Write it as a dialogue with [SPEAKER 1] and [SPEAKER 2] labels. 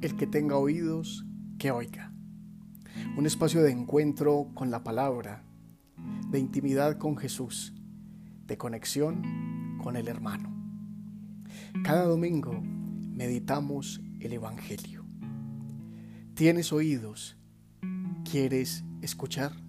[SPEAKER 1] El que tenga oídos, que oiga. Un espacio de encuentro con la palabra, de intimidad con Jesús, de conexión con el hermano. Cada domingo meditamos el Evangelio. ¿Tienes oídos? ¿Quieres escuchar?